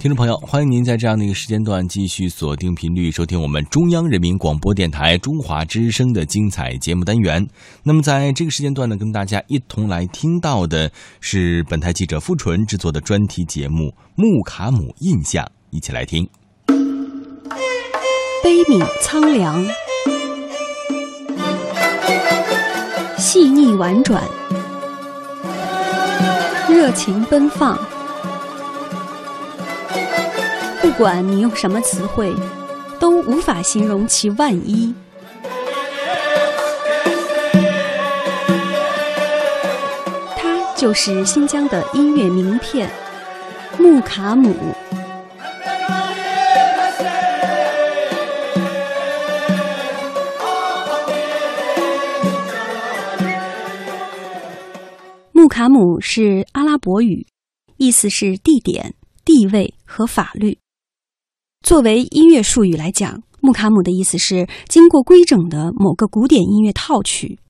听众朋友，欢迎您在这样的一个时间段继续锁定频率收听我们中央人民广播电台中华之声的精彩节目单元。那么，在这个时间段呢，跟大家一同来听到的是本台记者付纯制作的专题节目《穆卡姆印象》，一起来听。悲悯苍凉，细腻婉转，热情奔放。不管你用什么词汇，都无法形容其万一。它就是新疆的音乐名片——木卡姆。木卡姆是阿拉伯语，意思是地点、地位和法律。作为音乐术语来讲，木卡姆的意思是经过规整的某个古典音乐套曲。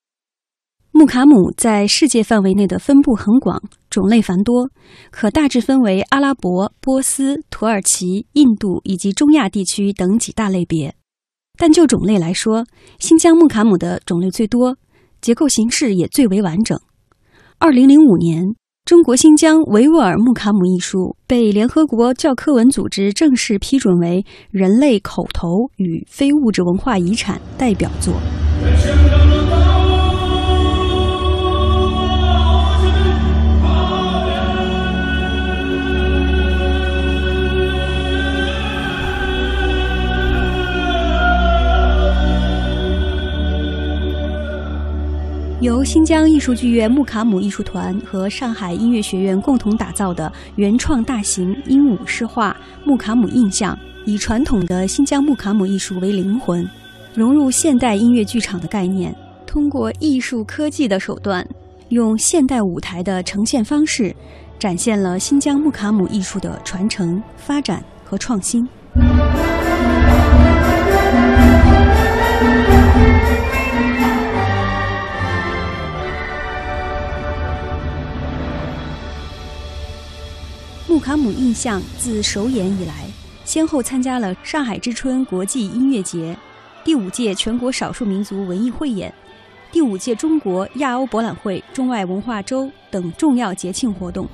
木卡姆在世界范围内的分布很广，种类繁多，可大致分为阿拉伯、波斯、土耳其、印度以及中亚地区等几大类别。但就种类来说，新疆木卡姆的种类最多，结构形式也最为完整。二零零五年。中国新疆维吾尔木卡姆艺术被联合国教科文组织正式批准为人类口头与非物质文化遗产代表作。由新疆艺术剧院木卡姆艺术团和上海音乐学院共同打造的原创大型鹦鹉诗画《木卡姆印象》，以传统的新疆木卡姆艺术为灵魂，融入现代音乐剧场的概念，通过艺术科技的手段，用现代舞台的呈现方式，展现了新疆木卡姆艺术的传承、发展和创新。木卡姆印象自首演以来，先后参加了上海之春国际音乐节、第五届全国少数民族文艺汇演、第五届中国亚欧博览会中外文化周等重要节庆活动。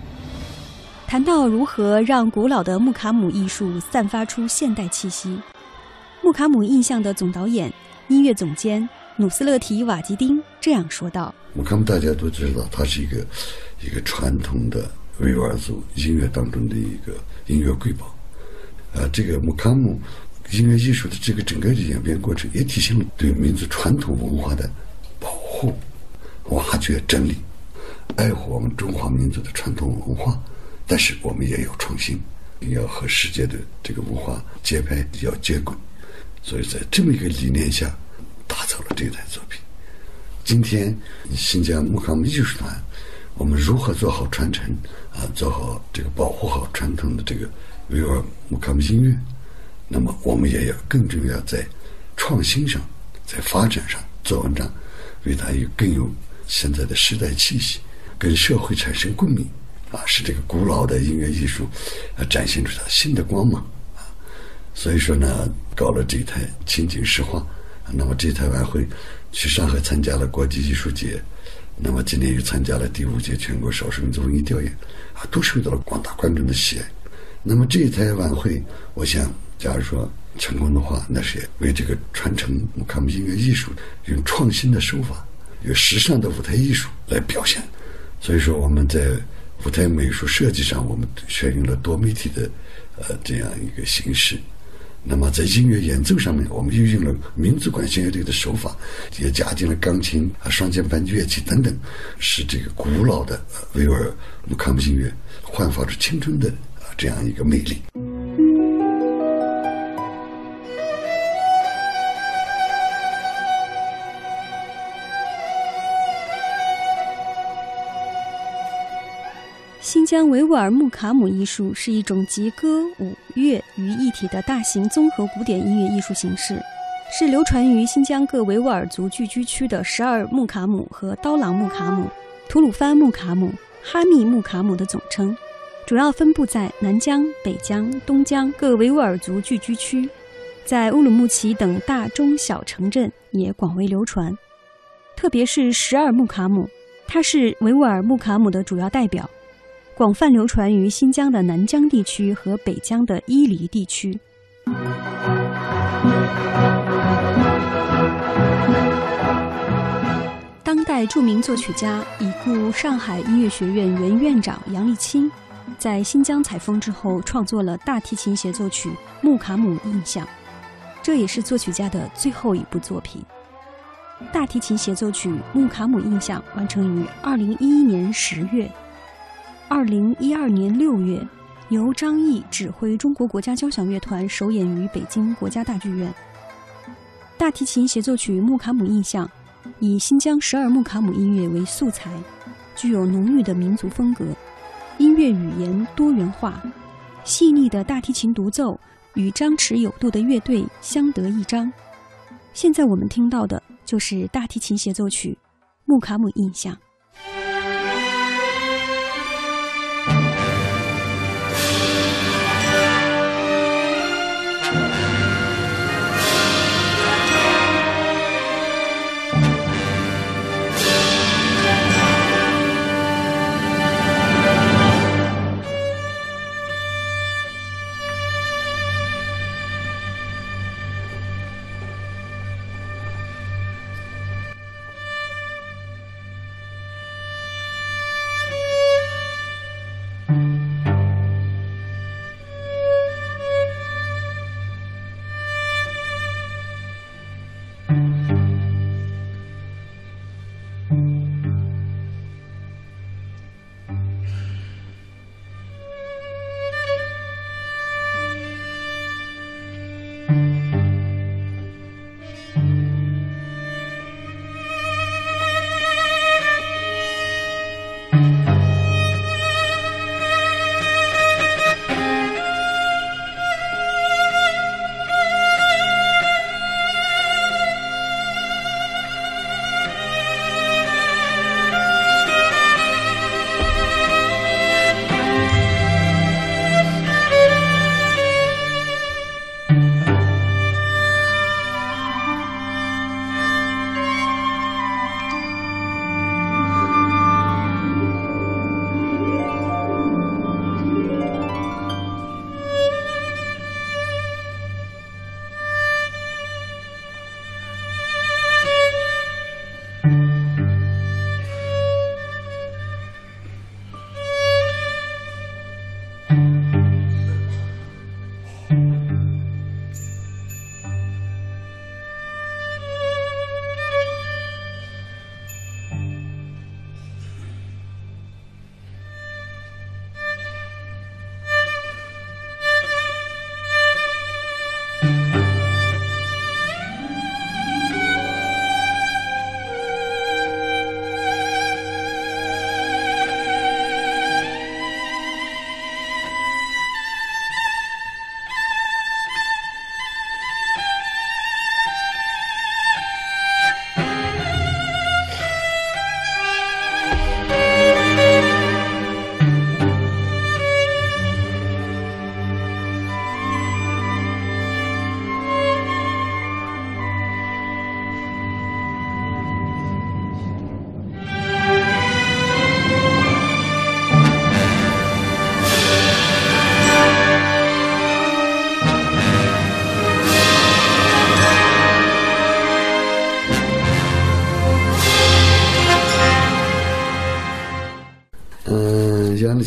谈到如何让古老的木卡姆艺术散发出现代气息，木卡姆印象的总导演、音乐总监努斯勒提瓦吉丁这样说道：“穆卡姆大家都知道，它是一个一个传统的。”维吾尔族音乐当中的一个音乐瑰宝，啊，这个木卡姆音乐艺术的这个整个的演变过程，也体现了对民族传统文化的保护、挖掘、整理、爱护我们中华民族的传统文化。但是我们也有创新，要和世界的这个文化节拍要接轨。所以在这么一个理念下，打造了这台作品。今天新疆木卡姆艺术团。我们如何做好传承啊？做好这个保护好传统的这个维吾尔木卡姆音乐，那么我们也要更重要在创新上，在发展上做文章，为它有更有现在的时代气息，跟社会产生共鸣啊，使这个古老的音乐艺术啊展现出它新的光芒啊。所以说呢，搞了这台情景诗画，那么这台晚会去上海参加了国际艺术节。那么今年又参加了第五届全国少数民族文艺调研，啊，都受到了广大观众的喜爱。那么这一台晚会，我想，假如说成功的话，那是为这个传承木卡姆音乐艺术，用创新的手法，用时尚的舞台艺术来表现。所以说，我们在舞台美术设计上，我们选用了多媒体的呃这样一个形式。那么在音乐演奏上面，我们运用了民族管弦乐队的手法，也加进了钢琴啊、双键盘乐器等等，使这个古老的维吾尔木卡姆音乐焕发出青春的啊这样一个魅力。新疆维吾尔木卡姆艺术是一种集歌舞乐于一体的大型综合古典音乐艺术形式，是流传于新疆各维吾尔族聚居区的十二木卡姆和刀郎木卡姆、吐鲁番木卡姆、哈密木卡姆的总称。主要分布在南疆、北疆、东疆各维吾尔族聚居区，在乌鲁木齐等大中小城镇也广为流传。特别是十二木卡姆，它是维吾尔木卡姆的主要代表，广泛流传于新疆的南疆地区和北疆的伊犁地区。当代著名作曲家、已故上海音乐学院原院长杨立青，在新疆采风之后，创作了大提琴协奏曲《木卡姆印象》，这也是作曲家的最后一部作品。大提琴协奏曲《木卡姆印象》完成于二零一一年十月，二零一二年六月，由张毅指挥中国国家交响乐团首演于北京国家大剧院。大提琴协奏曲《木卡姆印象》。以新疆十二木卡姆音乐为素材，具有浓郁的民族风格，音乐语言多元化，细腻的大提琴独奏与张弛有度的乐队相得益彰。现在我们听到的就是大提琴协奏曲《木卡姆印象》。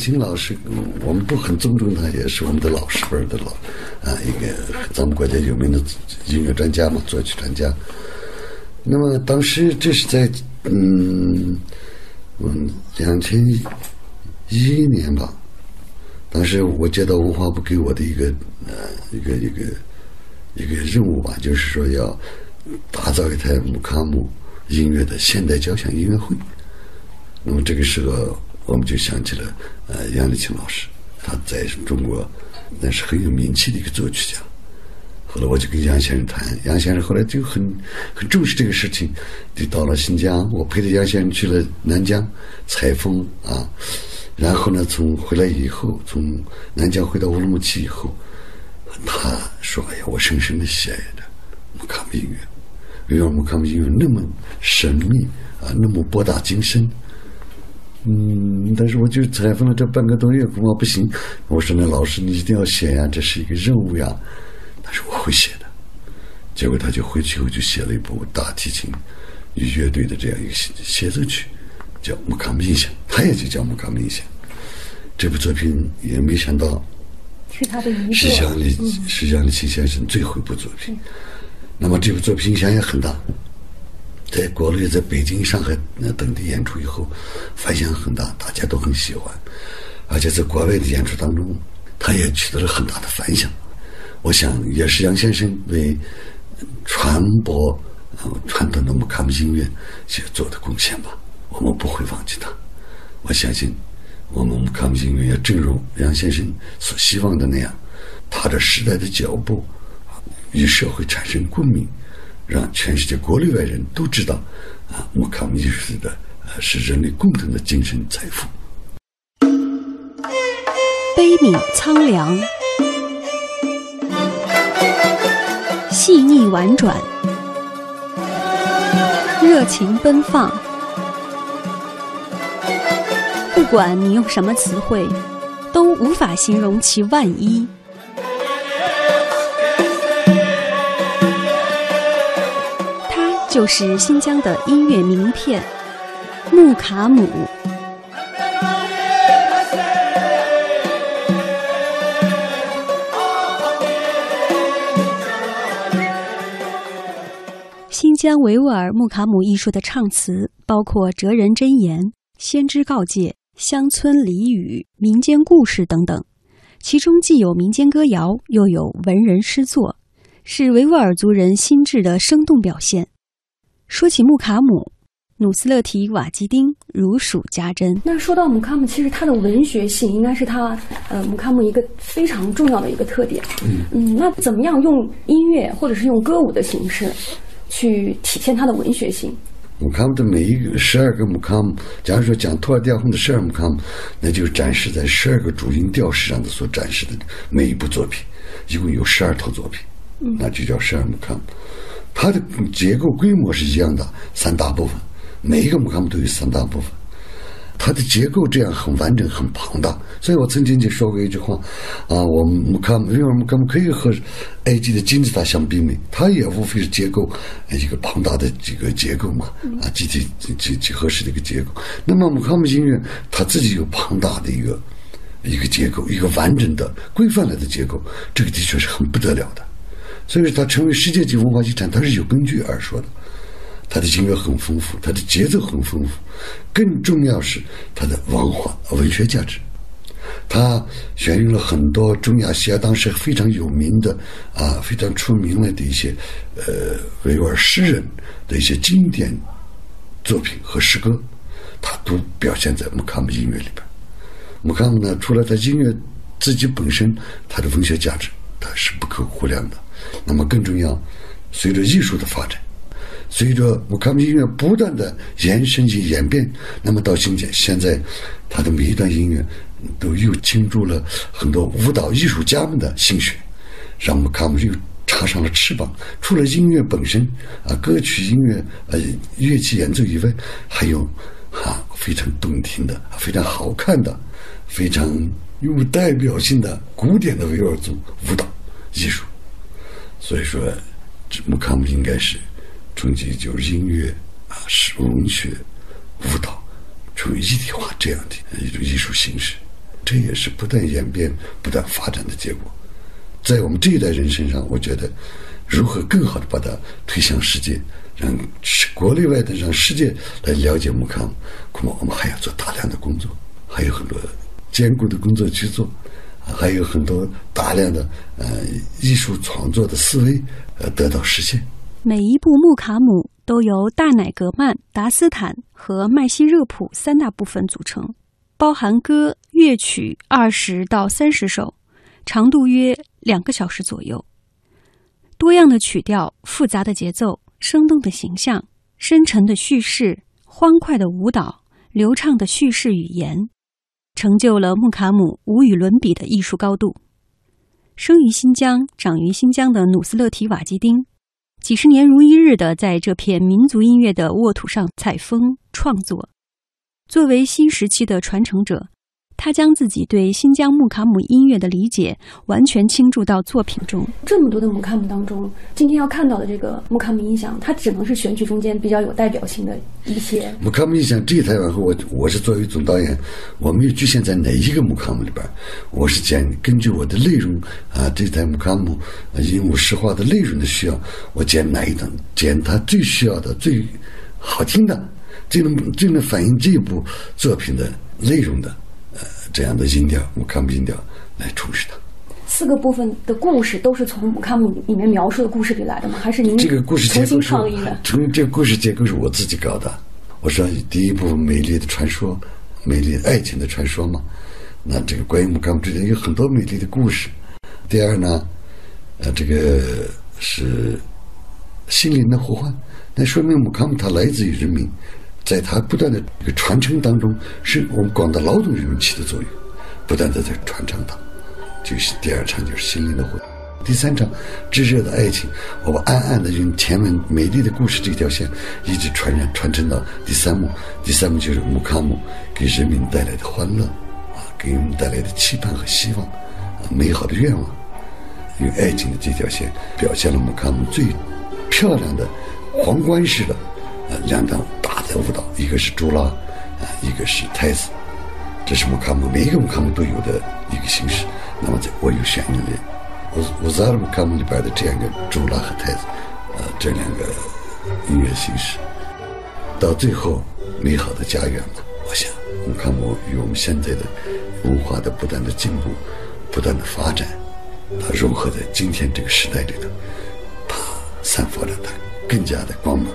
杨立清老师，我们都很尊重他，也是我们的老师辈的老啊，一个咱们国家有名的音乐专家嘛，作曲专家。那么当时这是在嗯嗯两千一一年吧，当时我接到文化部给我的一个呃一个一个一个任务吧，就是说要打造一台木卡姆音乐的现代交响音乐会。那么这个时候。我们就想起了，呃，杨立清老师，他在中国那是很有名气的一个作曲家。后来我就跟杨先生谈，杨先生后来就很很重视这个事情，就到了新疆，我陪着杨先生去了南疆采风啊，然后呢，从回来以后，从南疆回到乌鲁木齐以后，他说：“哎呀，我深深的喜爱着木卡姆音乐，因为木卡姆音乐那么神秘啊，那么博大精深。”嗯，但是我就采访了这半个多月，恐怕不行。我说：“那老师，你一定要写呀，这是一个任务呀。”他说：“我会写的。”结果他就回去以后就写了一部大提琴与乐队的这样一个协协奏曲，叫《木卡姆印象》，他也就叫《木卡姆印象》。这部作品也没想到是他的遗是作。向李是向李清先生最后一部作品。那么这部作品影响也很大，在国内、在北京、上海那等地演出以后，反响很大，大家都很喜欢。而且在国外的演出当中，他也取得了很大的反响。我想也是杨先生为传播传统的木卡姆音乐去做的贡献吧。我们不会忘记他。我相信我们木卡姆音乐也正如杨先生所希望的那样，踏着时代的脚步，与社会产生共鸣，让全世界国内外人都知道啊，木卡姆艺术的呃是人类共同的精神财富。悲悯苍凉，细腻婉转，热情奔放。不管你用什么词汇，都无法形容其万一。就是新疆的音乐名片——木卡姆。新疆维吾尔木卡姆艺术的唱词包括哲人箴言、先知告诫、乡村俚语、民间故事等等，其中既有民间歌谣，又有文人诗作，是维吾尔族人心智的生动表现。说起木卡姆，努斯勒提瓦基丁如数家珍。那说到姆卡姆，其实它的文学性应该是它呃姆卡姆一个非常重要的一个特点。嗯那怎么样用音乐或者是用歌舞的形式去体现它的文学性？木卡姆的每一个十二个木卡姆，假如说讲托尔蒂亚红的十二木卡姆，那就是展示在十二个主音调式上的所展示的每一部作品，一共有十二套作品，那就叫十二木卡姆。它的结构规模是一样的，三大部分，每一个木卡姆都有三大部分。它的结构这样很完整、很庞大，所以我曾经就说过一句话，啊，我们木卡姆维吾尔木卡姆可以和埃及的金字塔相媲美，它也无非是结构呃一个庞大的这个结构嘛，啊，集体几几合式的一个结构。那么木卡姆音乐它自己有庞大的一个一个结构，一个完整的规范了的结构，这个的确是很不得了的。所以说它成为世界级文化遗产，它是有根据而说的。它的音乐很丰富，它的节奏很丰富，更重要是它的文化文学价值。它选用了很多中亚西亚当时非常有名的啊非常出名了的一些呃维吾尔诗人的一些经典作品和诗歌，它都表现在木卡姆音乐里边。木卡姆呢，除了它音乐自己本身，它的文学价值它是不可估量的。那么更重要，随着艺术的发展。随着木卡姆音乐不断的延伸及演变，那么到今天，现在它的每一段音乐都又倾注了很多舞蹈艺术家们的心血，让木卡姆又插上了翅膀。除了音乐本身啊，歌曲音乐呃乐器演奏以外，还有啊非常动听的、非常好看的、非常有代表性的古典的维吾尔族舞蹈艺术。所以说，这木康应该是。冲击就是音乐啊，是文学、舞蹈，处于一体化这样的一种艺术形式，这也是不断演变、不断发展的结果。在我们这一代人身上，我觉得如何更好的把它推向世界，让国内外的让世界来了解木康，恐怕我们还要做大量的工作，还有很多艰苦的工作去做，还有很多大量的呃艺术创作的思维呃得到实现。每一部木卡姆都由大乃格曼、达斯坦和麦西热普三大部分组成，包含歌、乐曲二十到三十首，长度约两个小时左右。多样的曲调、复杂的节奏、生动的形象、深沉的叙事、欢快的舞蹈、流畅的叙事语言，成就了穆卡姆无与伦比的艺术高度。生于新疆、长于新疆的努斯勒提·瓦基丁，几十年如一日的在这片民族音乐的沃土上采风创作。作为新时期的传承者。他将自己对新疆木卡姆音乐的理解完全倾注到作品中。这么多的木卡姆当中，今天要看到的这个木卡姆音响，它只能是选取中间比较有代表性的一些。木卡姆音响这一台往后，我我是作为总导演，我没有局限在哪一个木卡姆里边，我是讲根据我的内容啊，这台木卡姆鹦鹉诗画的内容的需要，我剪哪一档，剪它最需要的、最好听的，最能最能反映这部作品的内容的。这样的音调，木卡姆音调来充实它。四个部分的故事都是从木卡姆里面描述的故事里来的吗？还是您这个故事重新创意的？从这个故事结构是我自己搞的。我说第一部分美丽的传说，美丽爱情的传说嘛。那这个关于木卡姆之间有很多美丽的故事。第二呢，呃，这个是心灵的呼唤，那说明木卡姆它来自于人民。在它不断的这个传承当中，是我们广大劳动人民起的作用，不断的在传承它。就是第二场就是心灵的火，第三场炙热的爱情，我们暗暗的用甜美美丽的故事这条线一直传染传承到第三幕。第三幕就是木卡姆给人民带来的欢乐，啊，给人们带来的期盼和希望，啊，美好的愿望。用爱情的这条线表现了木卡姆最漂亮的皇冠式的啊两段。的舞蹈，一个是朱拉，啊，一个是太子，这是木卡姆每一个木卡姆都有的一个形式。那么，在我又选用了乌乌扎尔木卡姆里边的这样一个朱拉和太子，呃，这两个音乐形式。到最后，美好的家园嘛，我想木卡姆与我们现在的文化的不断的进步、不断的发展，它融合在今天这个时代里头，它散发着它更加的光芒。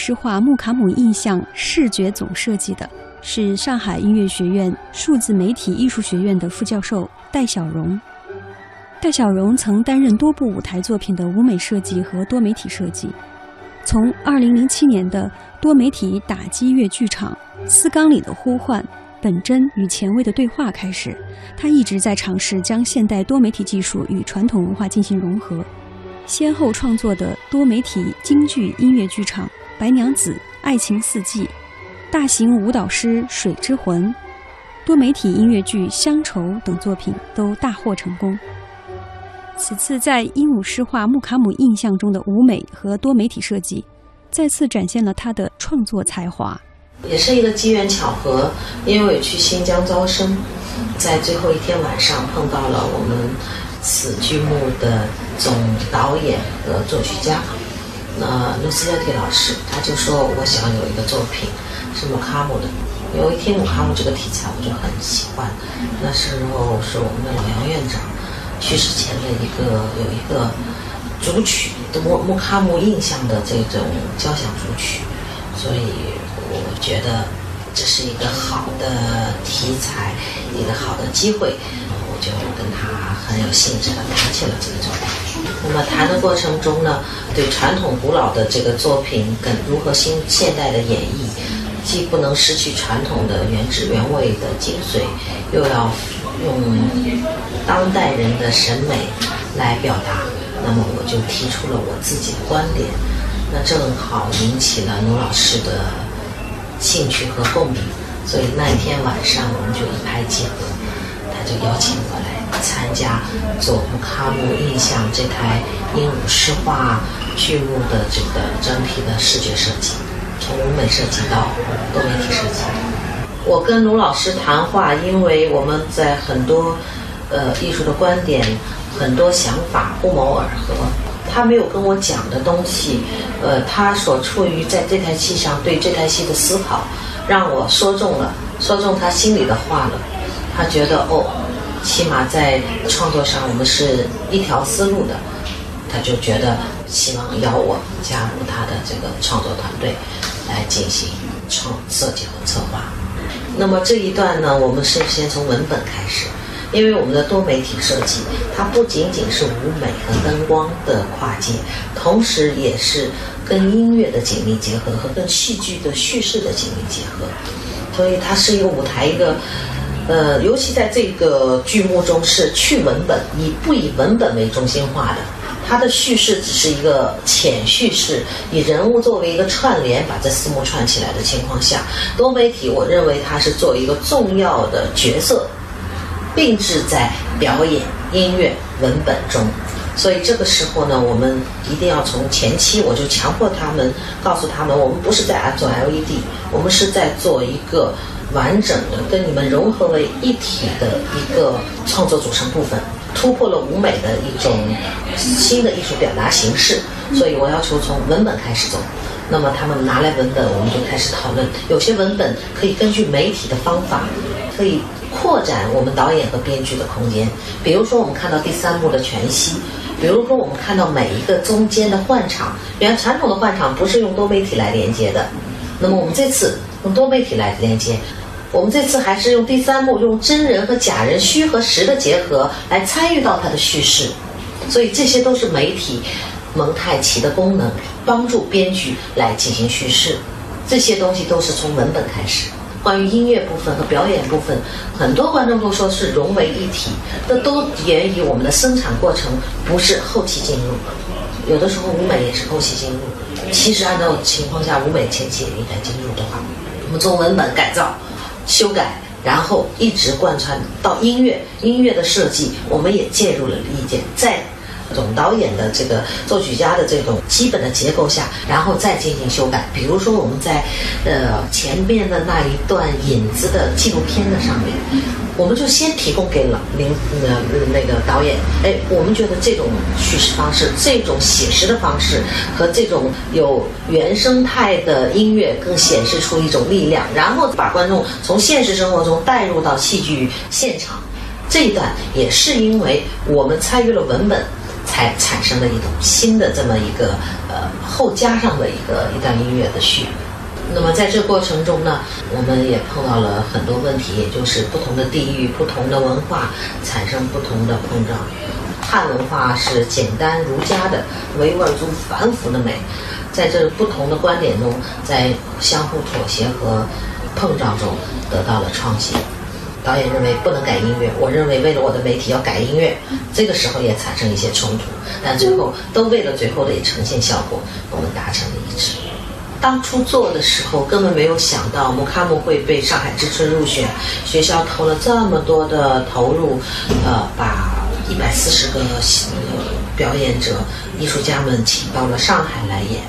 诗画木卡姆印象视觉总设计的是上海音乐学院数字媒体艺术学院的副教授戴小荣。戴小荣曾担任多部舞台作品的舞美设计和多媒体设计。从2007年的多媒体打击乐剧场《丝冈里的呼唤》本真与前卫的对话开始，他一直在尝试将现代多媒体技术与传统文化进行融合，先后创作的多媒体京剧音乐剧场。《白娘子》《爱情四季》，大型舞蹈师《水之魂》，多媒体音乐剧《乡愁》等作品都大获成功。此次在鹦鹉诗画木卡姆印象中的舞美和多媒体设计，再次展现了他的创作才华。也是一个机缘巧合，因为去新疆招生，在最后一天晚上碰到了我们此剧目的总导演和作曲家。那卢斯亚蒂老师他就说：“我想有一个作品是莫卡姆的。有一听姆卡姆这个题材，我就很喜欢。那时候是我们的老杨院长去世前的一个有一个主曲，木木卡姆印象的这种交响主曲，所以我觉得这是一个好的题材，一个好的机会。”就跟他很有兴致的谈起了这个作品。那么谈的过程中呢，对传统古老的这个作品跟如何新现代的演绎，既不能失去传统的原汁原味的精髓，又要用当代人的审美来表达。那么我就提出了我自己的观点，那正好引起了卢老师的兴趣和共鸣，所以那天晚上我们就一拍即合。就邀请我来参加佐木卡姆印象这台鹦鹉诗画剧目的这个整体的视觉设计，从舞美设计到多媒体设计。我跟卢老师谈话，因为我们在很多呃艺术的观点、很多想法不谋而合。他没有跟我讲的东西，呃，他所处于在这台戏上对这台戏的思考，让我说中了，说中他心里的话了。他觉得哦，起码在创作上我们是一条思路的，他就觉得希望邀我加入他的这个创作团队来进行创设计和策划。那么这一段呢，我们是先从文本开始，因为我们的多媒体设计，它不仅仅是舞美和灯光的跨界，同时也是跟音乐的紧密结合和跟戏剧的叙事的紧密结合，所以它是一个舞台，一个。呃，尤其在这个剧目中是去文本，以不以文本为中心化的，它的叙事只是一个浅叙事，以人物作为一个串联，把这四幕串起来的情况下，多媒体我认为它是作为一个重要的角色，并置在表演、音乐、文本中。所以这个时候呢，我们一定要从前期我就强迫他们，告诉他们，我们不是在做 LED，我们是在做一个。完整的跟你们融合为一体的一个创作组成部分，突破了舞美的一种新的艺术表达形式。所以我要求从文本开始走。那么他们拿来文本，我们就开始讨论。有些文本可以根据媒体的方法，可以扩展我们导演和编剧的空间。比如说，我们看到第三幕的全息；比如说，我们看到每一个中间的换场。原传统的换场不是用多媒体来连接的，那么我们这次用多媒体来连接。我们这次还是用第三幕，用真人和假人、虚和实的结合来参与到它的叙事，所以这些都是媒体蒙太奇的功能，帮助编剧来进行叙事。这些东西都是从文本开始。关于音乐部分和表演部分，很多观众都说是融为一体，这都源于我们的生产过程不是后期进入，有的时候舞美也是后期进入。其实按照情况下，舞美前期也应该进入的话，我们从文本改造。修改，然后一直贯穿到音乐，音乐的设计，我们也介入了意见，在总导演的这个作曲家的这种基本的结构下，然后再进行修改。比如说我们在呃前面的那一段引子的纪录片的上面。我们就先提供给了林呃那个导演，哎，我们觉得这种叙事方式、这种写实的方式和这种有原生态的音乐，更显示出一种力量，然后把观众从现实生活中带入到戏剧现场。这一段也是因为我们参与了文本，才产生了一种新的这么一个呃后加上的一个一段音乐的序。那么在这过程中呢，我们也碰到了很多问题，也就是不同的地域、不同的文化产生不同的碰撞。汉文化是简单儒家的，维吾尔族繁复的美，在这不同的观点中，在相互妥协和碰撞中得到了创新。导演认为不能改音乐，我认为为了我的媒体要改音乐，这个时候也产生一些冲突，但最后都为了最后的呈现效果，我们达成了一致。当初做的时候，根本没有想到木卡姆会被上海之春入选，学校投了这么多的投入，呃，把一百四十个表演者、艺术家们请到了上海来演。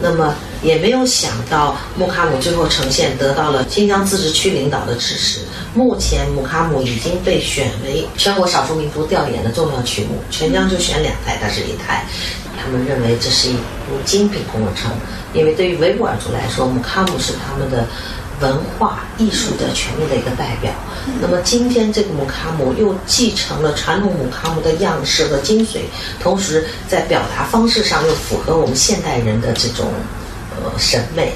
那么也没有想到木卡姆最后呈现得到了新疆自治区领导的支持。目前木卡姆已经被选为全国少数民族调研的重要曲目，全疆就选两台，但是一台。他们认为这是一部精品工程，因为对于维吾尔族来说，木卡姆是他们的文化艺术的权利的一个代表。那么今天这个木卡姆又继承了传统木卡姆的样式和精髓，同时在表达方式上又符合我们现代人的这种呃审美，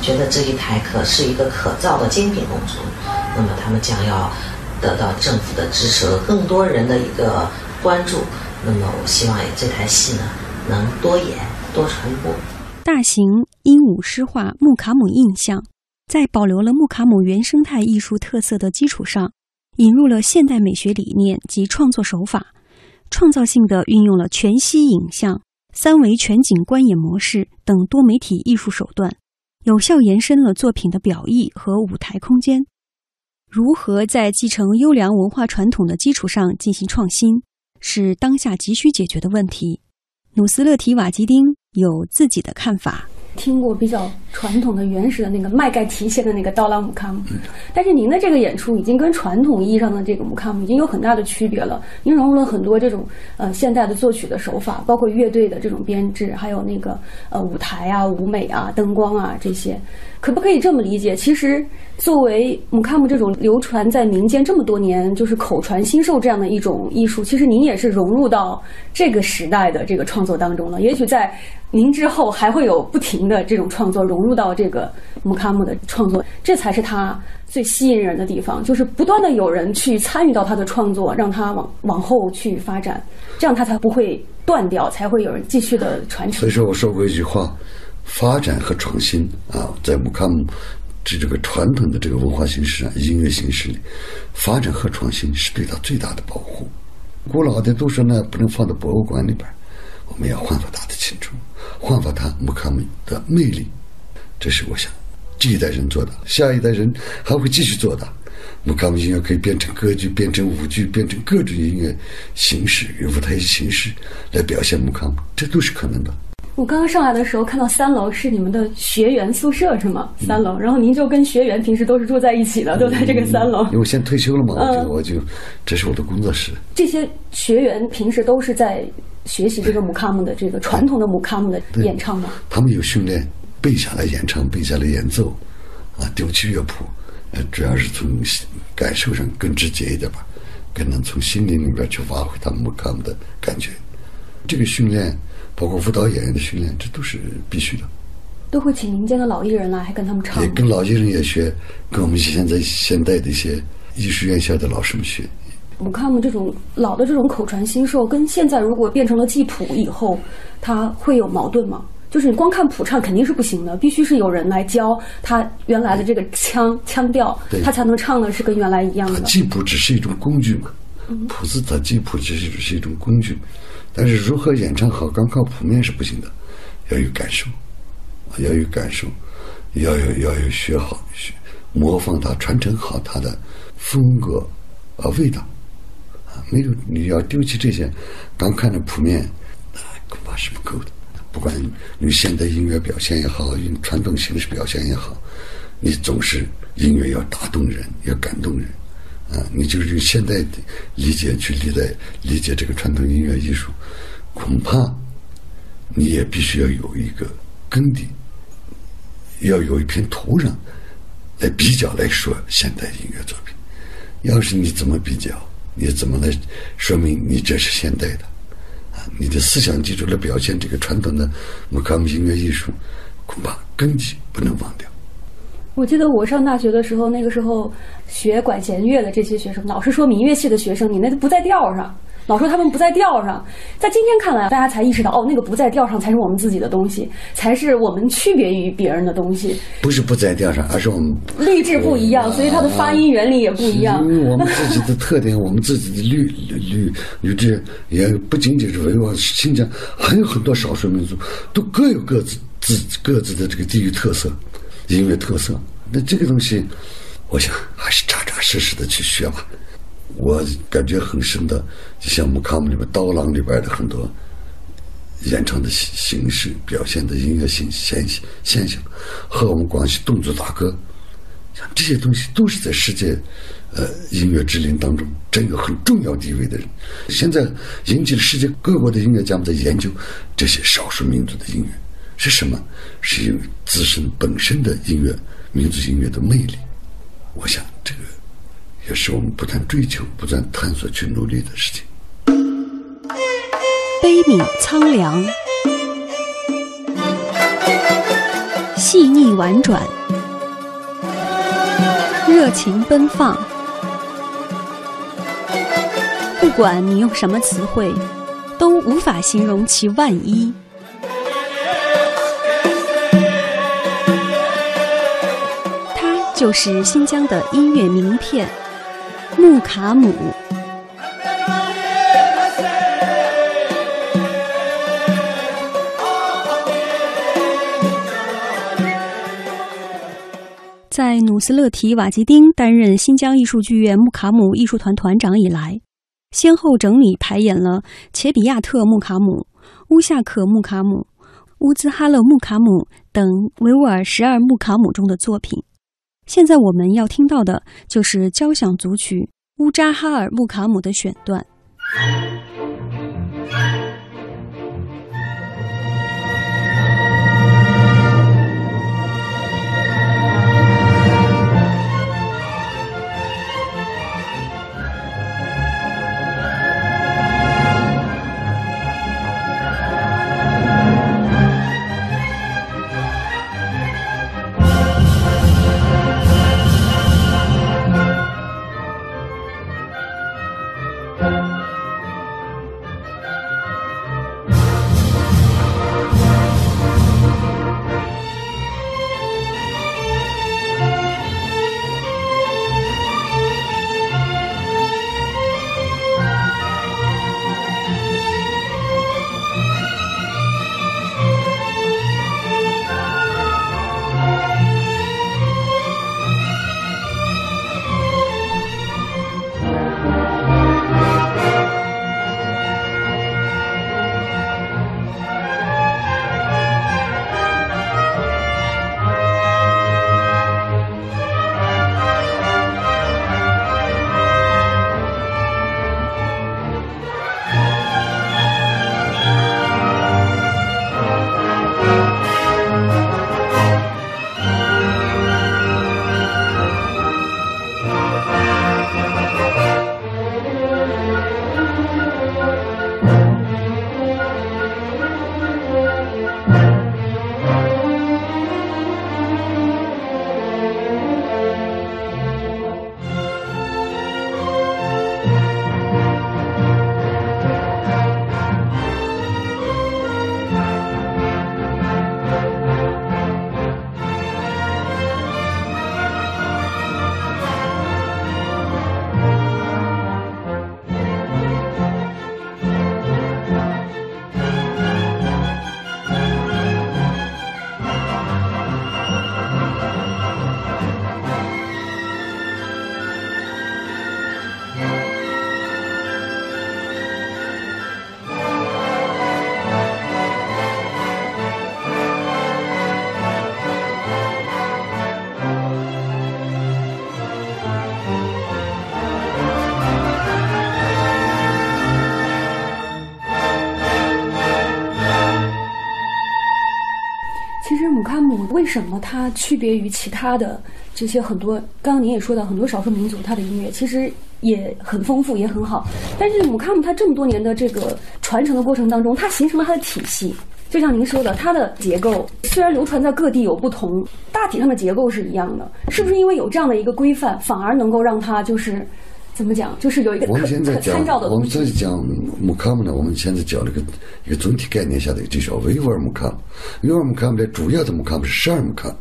觉得这一台可是一个可造的精品工程。那么他们将要得到政府的支持和更多人的一个关注。那么我希望这台戏呢。能多演多传播。大型鹦鹉诗画木卡姆印象，在保留了木卡姆原生态艺术特色的基础上，引入了现代美学理念及创作手法，创造性的运用了全息影像、三维全景观演模式等多媒体艺术手段，有效延伸了作品的表意和舞台空间。如何在继承优良文化传统的基础上进行创新，是当下急需解决的问题。努斯勒提瓦吉丁有自己的看法。听过比较传统的、原始的那个麦盖提线的那个刀郎姆卡姆，但是您的这个演出已经跟传统意义上的这个姆卡姆已经有很大的区别了。您融入了很多这种呃现代的作曲的手法，包括乐队的这种编制，还有那个呃舞台啊、舞美啊、灯光啊这些。可不可以这么理解？其实，作为姆卡姆这种流传在民间这么多年，就是口传心授这样的一种艺术，其实您也是融入到这个时代的这个创作当中了。也许在您之后还会有不停的这种创作融入到这个姆卡姆的创作，这才是他最吸引人的地方，就是不断的有人去参与到他的创作，让他往往后去发展，这样他才不会断掉，才会有人继续的传承。所以说，我说过一句话。发展和创新啊，在木卡姆这这个传统的这个文化形式啊，音乐形式里，发展和创新是对它最大的保护。古老的都说呢，不能放到博物馆里边，我们要焕发它的青春，焕发它木卡姆的魅力。这是我想这一代人做的，下一代人还会继续做的。木卡姆音乐可以变成歌剧，变成舞剧，变成各种音乐形式与舞台形式来表现木卡姆，这都是可能的。我刚刚上来的时候看到三楼是你们的学员宿舍是吗？三楼，然后您就跟学员平时都是住在一起的，都在这个三楼。因为我现在退休了嘛，我就我就这是我的工作室。这些学员平时都是在学习这个姆卡姆的这个传统的姆卡姆的演唱吗？他们有训练，背下来演唱，背下来演奏，啊，丢弃乐谱，呃，主要是从感受上更直接一点吧，更能从心灵里边去发挥他们姆卡姆的感觉。这个训练。包括舞蹈演员的训练，这都是必须的。都会请民间的老艺人来，还跟他们唱。也跟老艺人也学，跟我们现在现代的一些艺术院校的老师们学。我看们这种老的这种口传心授，跟现在如果变成了记谱以后，它会有矛盾吗？就是你光看谱唱肯定是不行的，必须是有人来教他原来的这个腔腔调，他才能唱的是跟原来一样的。记谱只是一种工具嘛，谱子它记谱只是是一种工具。但是如何演唱好，光靠谱面是不行的，要有感受，要有感受，要有要有学好学模仿它，传承好它的风格啊味道啊，没有你要丢弃这些，刚看着谱面，恐怕是不够的。不管用现代音乐表现也好，用传统形式表现也好，你总是音乐要打动人，要感动人。啊，你就是用现代的理解去理解理解这个传统音乐艺术，恐怕你也必须要有一个根底，要有一片土壤来比较来说现代音乐作品。要是你怎么比较，你怎么来说明你这是现代的？啊，你的思想基础来表现这个传统的木卡姆音乐艺术，恐怕根基不能忘掉。我记得我上大学的时候，那个时候学管弦乐的这些学生，老师说民乐系的学生，你那不在调上，老说他们不在调上。在今天看来，大家才意识到，哦，那个不在调上才是我们自己的东西，才是我们区别于别人的东西。不是不在调上，而是我们律制不一样，所以它的发音原理也不一样。因为我们自己的特点，我们自己的律律律制也不仅仅是维吾尔、新疆，还有很多少数民族都各有各自自各自的这个地域特色。音乐特色，那这个东西，我想还是扎扎实实的去学吧。我感觉很深的，就像木卡姆里面刀郎里边的很多演唱的形式、表现的音乐性现现象，和我们广西侗族大歌，像这些东西都是在世界呃音乐之林当中占有很重要地位的人。现在引起了世界各国的音乐家们在研究这些少数民族的音乐。是什么？是因为自身本身的音乐、民族音乐的魅力。我想，这个也是我们不断追求、不断探索、去努力的事情。悲悯苍凉，细腻婉转，热情奔放。不管你用什么词汇，都无法形容其万一。就是新疆的音乐名片——木卡姆。在努斯勒提瓦吉丁担任新疆艺术剧院木卡姆艺术团团长以来，先后整理排演了切比亚特木卡姆、乌夏克木卡姆、乌兹哈勒木卡姆等维吾尔十二木卡姆中的作品。现在我们要听到的就是交响组曲乌扎哈尔木卡姆的选段。为什么它区别于其他的这些很多？刚刚您也说到，很多少数民族它的音乐其实也很丰富，也很好。但是姆卡姆它这么多年的这个传承的过程当中，它形成了它的体系。就像您说的，它的结构虽然流传在各地有不同，大体上的结构是一样的。是不是因为有这样的一个规范，反而能够让它就是怎么讲，就是有一个我们现在可讲参照的我们在西？讲木卡姆呢，我们现在讲了一个一个总体概念下的，就叫维吾尔木卡姆。维吾尔木卡姆的主要的木卡姆是十二木卡姆。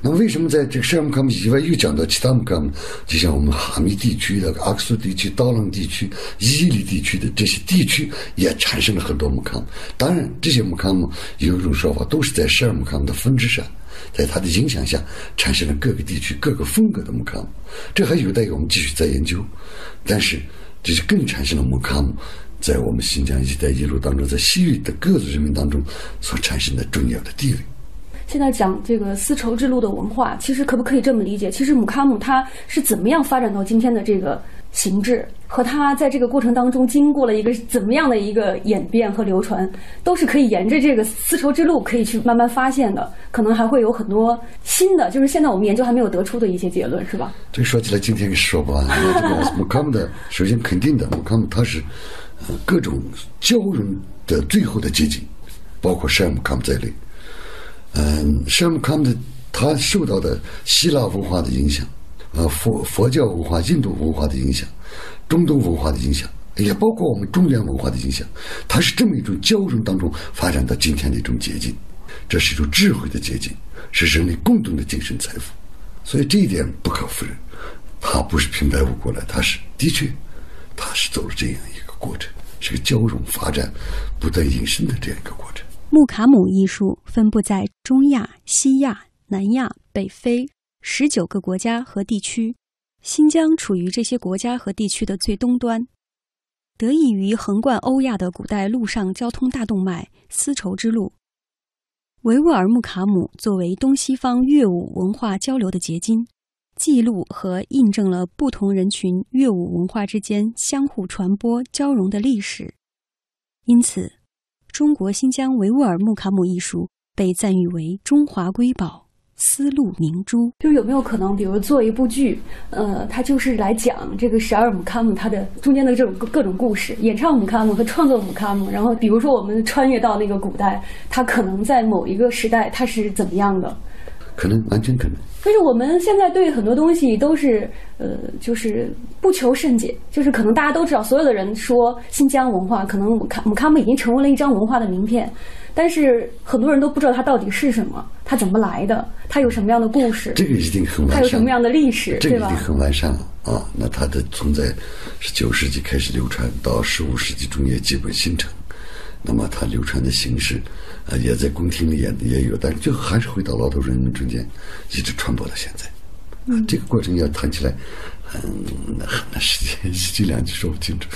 那为什么在这个十二木卡姆以外又讲到其他姆卡姆？就像我们哈密地区的阿克苏地区、刀郎地区、伊犁地区的这些地区，也产生了很多姆卡姆。当然，这些姆卡姆有一种说法，都是在十二木卡姆的分支上。在它的影响下，产生了各个地区各个风格的木卡姆，这还有待于我们继续再研究。但是，这是更产生了木卡姆在我们新疆“一带一路”当中，在西域的各族人民当中所产生的重要的地位。现在讲这个丝绸之路的文化，其实可不可以这么理解？其实姆卡姆它是怎么样发展到今天的这个形制，和它在这个过程当中经过了一个怎么样的一个演变和流传，都是可以沿着这个丝绸之路可以去慢慢发现的。可能还会有很多新的，就是现在我们研究还没有得出的一些结论，是吧？这说起来今天也说不完。那这个 姆卡姆的，首先肯定的，姆卡姆它是呃各种交融的最后的结晶，包括十二木卡姆在内。嗯，十二木卡姆的它受到的希腊文化的影响，呃佛佛教文化、印度文化的影响，中东文化的影响，也包括我们中原文化的影响，它是这么一种交融当中发展到今天的一种结晶，这是一种智慧的结晶，是人类共同的精神财富。所以这一点不可否认，它不是平白无故来，它是的确，它是走了这样一个过程，是个交融发展、不断引申的这样一个过程。穆卡姆艺术分布在中亚、西亚、南亚、北非十九个国家和地区，新疆处于这些国家和地区的最东端。得益于横贯欧亚的古代陆上交通大动脉——丝绸之路，维吾尔木卡姆作为东西方乐舞文化交流的结晶，记录和印证了不同人群乐舞文化之间相互传播交融的历史。因此，中国新疆维吾尔木卡姆艺术被赞誉为中华瑰宝、丝路明珠。就是有没有可能，比如做一部剧，呃，它就是来讲这个十二姆卡姆它的中间的这种各各种故事，演唱姆卡姆和创作姆卡姆，然后比如说我们穿越到那个古代，它可能在某一个时代它是怎么样的？可能完全可能。就是我们现在对很多东西都是呃，就是不求甚解，就是可能大家都知道，所有的人说新疆文化，可能姆卡姆卡姆已经成为了一张文化的名片，但是很多人都不知道它到底是什么，它怎么来的，它有什么样的故事，这个一定很完善。它有什么样的历史，这个一定？很完善了啊！那它的存在是九世纪开始流传，到十五世纪中叶基本形成。那么它流传的形式，呃，也在宫廷里也也有，但是最后还是回到劳动人民中间，一直传播到现在。嗯，这个过程要谈起来，嗯，那那时间一句两句说不清楚。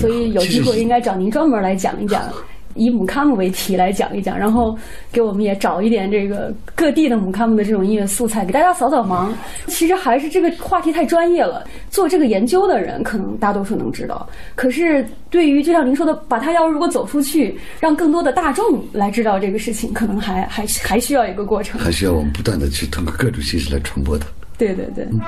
所以有机会应该找您专门来讲一讲，以姆卡姆为题来讲一讲，然后给我们也找一点这个各地的姆卡姆的这种音乐素材，给大家扫扫盲。其实还是这个话题太专业了，做这个研究的人可能大多数能知道，可是对于就像您说的，把它要如果走出去，让更多的大众来知道这个事情，可能还还还需要一个过程。还需要我们不断的去通过各种形式来传播它。对对对。嗯